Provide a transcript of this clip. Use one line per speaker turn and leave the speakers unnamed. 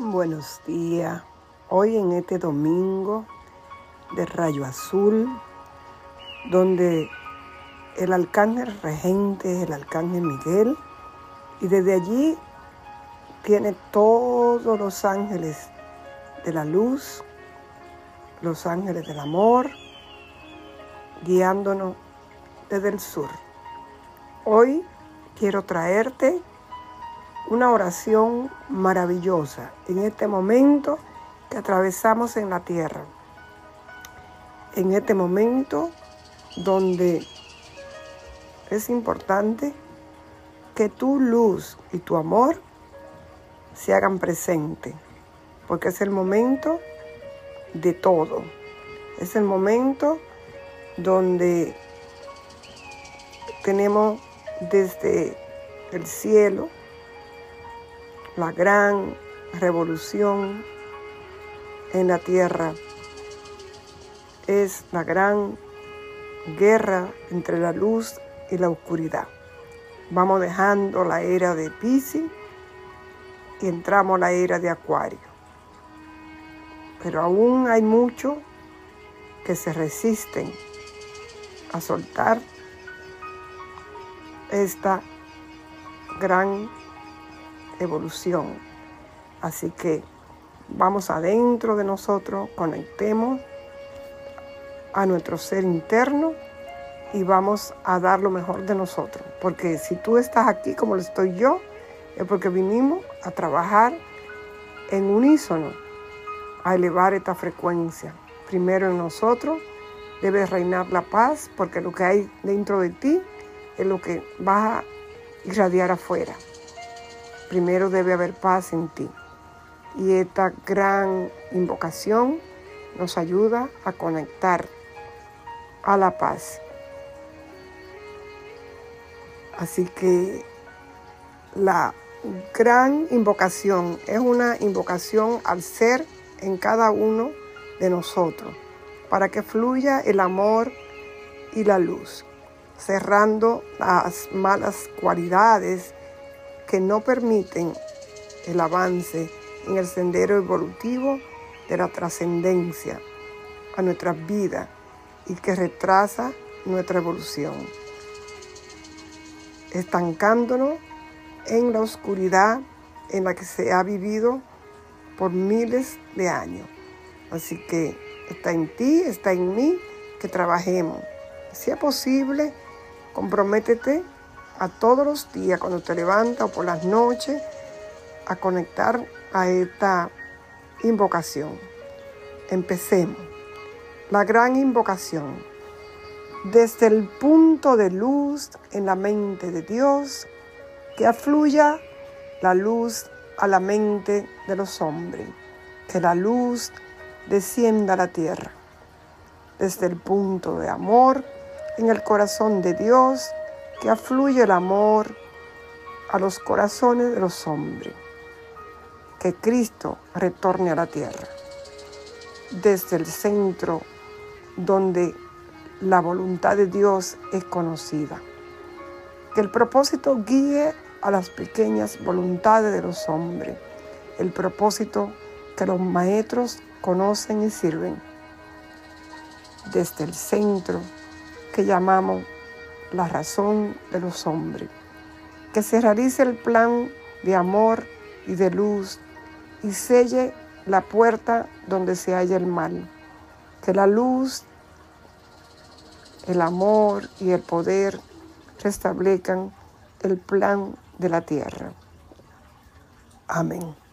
Buenos días. Hoy en este domingo de Rayo Azul, donde el arcángel regente es el arcángel Miguel, y desde allí tiene todos los ángeles de la luz, los ángeles del amor, guiándonos desde el sur. Hoy quiero traerte una oración maravillosa en este momento que atravesamos en la tierra. En este momento donde es importante que tu luz y tu amor se hagan presente, porque es el momento de todo. Es el momento donde tenemos desde el cielo la gran revolución en la tierra. Es la gran guerra entre la luz y la oscuridad. Vamos dejando la era de Pisces y entramos a la era de Acuario. Pero aún hay muchos que se resisten a soltar esta gran evolución. Así que vamos adentro de nosotros, conectemos a nuestro ser interno y vamos a dar lo mejor de nosotros. Porque si tú estás aquí como lo estoy yo, es porque vinimos a trabajar en unísono, a elevar esta frecuencia. Primero en nosotros debe reinar la paz, porque lo que hay dentro de ti es lo que va a irradiar afuera primero debe haber paz en ti. Y esta gran invocación nos ayuda a conectar a la paz. Así que la gran invocación es una invocación al ser en cada uno de nosotros, para que fluya el amor y la luz, cerrando las malas cualidades que no permiten el avance en el sendero evolutivo de la trascendencia a nuestras vidas y que retrasa nuestra evolución, estancándonos en la oscuridad en la que se ha vivido por miles de años. Así que está en ti, está en mí que trabajemos. Si es posible, comprométete a todos los días cuando te levantas o por las noches a conectar a esta invocación. Empecemos. La gran invocación. Desde el punto de luz en la mente de Dios, que afluya la luz a la mente de los hombres. Que la luz descienda a la tierra. Desde el punto de amor en el corazón de Dios, que afluye el amor a los corazones de los hombres. Que Cristo retorne a la tierra, desde el centro donde la voluntad de Dios es conocida. Que el propósito guíe a las pequeñas voluntades de los hombres, el propósito que los maestros conocen y sirven. Desde el centro que llamamos la razón de los hombres. Que se realice el plan de amor y de luz y selle la puerta donde se halla el mal. Que la luz, el amor y el poder restablezcan el plan de la tierra. Amén.